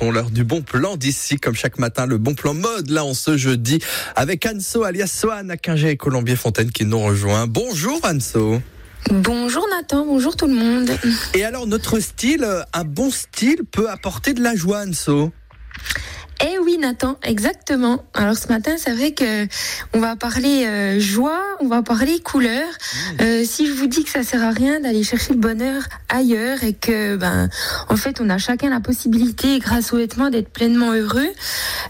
On l'heure du bon plan d'ici, comme chaque matin, le bon plan mode, là, en ce jeudi, avec Anso, alias Sohan, à Quingé et Colombier-Fontaine qui nous rejoint. Bonjour Anso. Bonjour Nathan, bonjour tout le monde. Et alors, notre style, un bon style peut apporter de la joie, Anso? Oui Nathan, exactement. Alors ce matin, c'est vrai que on va parler euh, joie, on va parler couleur. Mmh. Euh, si je vous dis que ça sert à rien d'aller chercher le bonheur ailleurs et que ben en fait on a chacun la possibilité grâce aux vêtements d'être pleinement heureux,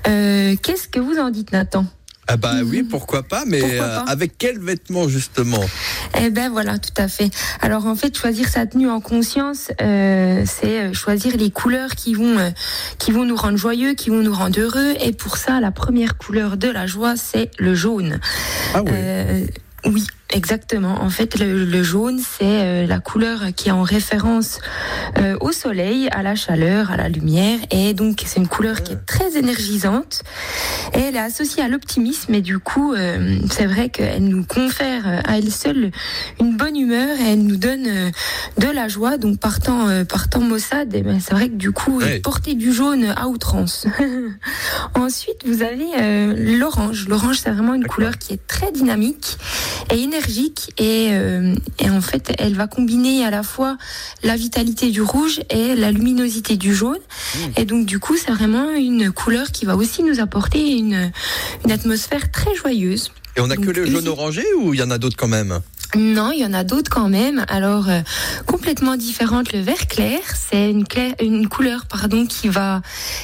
euh, qu'est-ce que vous en dites Nathan? Ah bah oui, pourquoi pas, mais euh, avec quels vêtements justement? Eh ben voilà, tout à fait. Alors en fait, choisir sa tenue en conscience, euh, c'est euh, choisir les couleurs qui vont qui vont nous rendre joyeux, qui vont nous rendre heureux. Et pour ça, la première couleur de la joie, c'est le jaune. Ah oui. oui, Exactement. En fait, le, jaune, c'est euh, la couleur qui est en référence euh, au soleil, à la chaleur, à la lumière. Et donc, c'est une couleur qui est très énergisante. Et elle est associée à l'optimisme. Et du coup, euh, c'est vrai qu'elle nous confère à elle seule une bonne humeur et elle nous donne de la joie. Donc, partant, partant Mossad, eh ben, c'est vrai que du coup, porter du jaune à outrance. Ensuite, vous avez l'orange. L'orange, c'est vraiment une couleur qui est très dynamique et énergisante euh, et, en fait elle va combiner à la fois la vitalité du rouge et la luminosité du jaune mmh. et donc du coup c'est vraiment une couleur qui va aussi nous apporter une, une atmosphère très joyeuse. Et on a que le jaune orangé ou il y en a d'autres quand même? Non, il y en a d'autres quand même. Alors euh, complètement différente. Le vert clair, c'est une, une couleur pardon qui va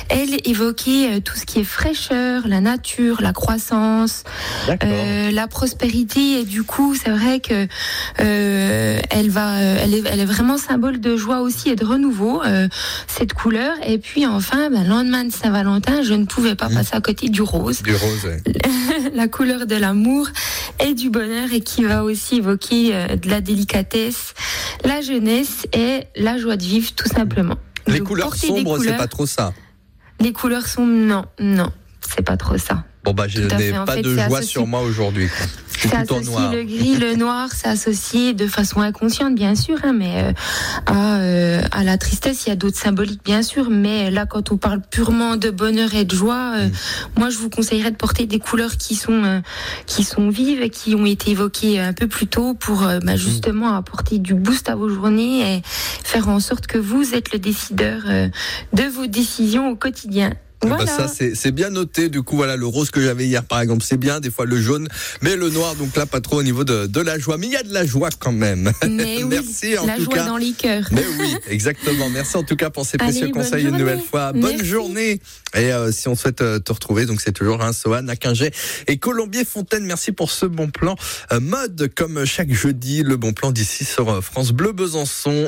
elle évoquer euh, tout ce qui est fraîcheur, la nature, la croissance, euh, la prospérité. Et du coup, c'est vrai que euh, elle va, elle est, elle est vraiment symbole de joie aussi et de renouveau cette couleur. Et puis enfin, ben, lendemain de Saint-Valentin, je ne pouvais pas mmh. passer à côté du rose. Du rose. la couleur de l'amour et du bonheur et qui va aussi évoquer euh, de la délicatesse, la jeunesse et la joie de vivre, tout simplement. Les couleurs sombres, c'est pas trop ça. Les couleurs sombres, non, non, c'est pas trop ça. Bon bah je n'ai pas de joie sur moi aujourd'hui. C'est associé le gris, le noir, c'est associé de façon inconsciente, bien sûr, hein, mais euh, à, euh, à, la tristesse, il y a d'autres symboliques, bien sûr. Mais là, quand on parle purement de bonheur et de joie, euh, mm. moi, je vous conseillerais de porter des couleurs qui sont qui sont vives, et qui ont été évoquées un peu plus tôt, pour bah, mm. justement apporter du boost à vos journées et faire en sorte que vous êtes le décideur de vos décisions au quotidien. Bah, voilà. ça c'est bien noté. Du coup voilà le rose que j'avais hier par exemple c'est bien. Des fois le jaune, mais le noir donc là pas trop au niveau de, de la joie. Mais il y a de la joie quand même. Merci en la joie dans les cœurs. Mais oui exactement. Merci en tout cas pour ces précieux conseils une nouvelle fois. Bonne journée. Et euh, si on souhaite euh, te retrouver donc c'est toujours un Sohan à et Colombier Fontaine. Merci pour ce bon plan euh, mode comme chaque jeudi le bon plan d'ici sur France Bleu Besançon.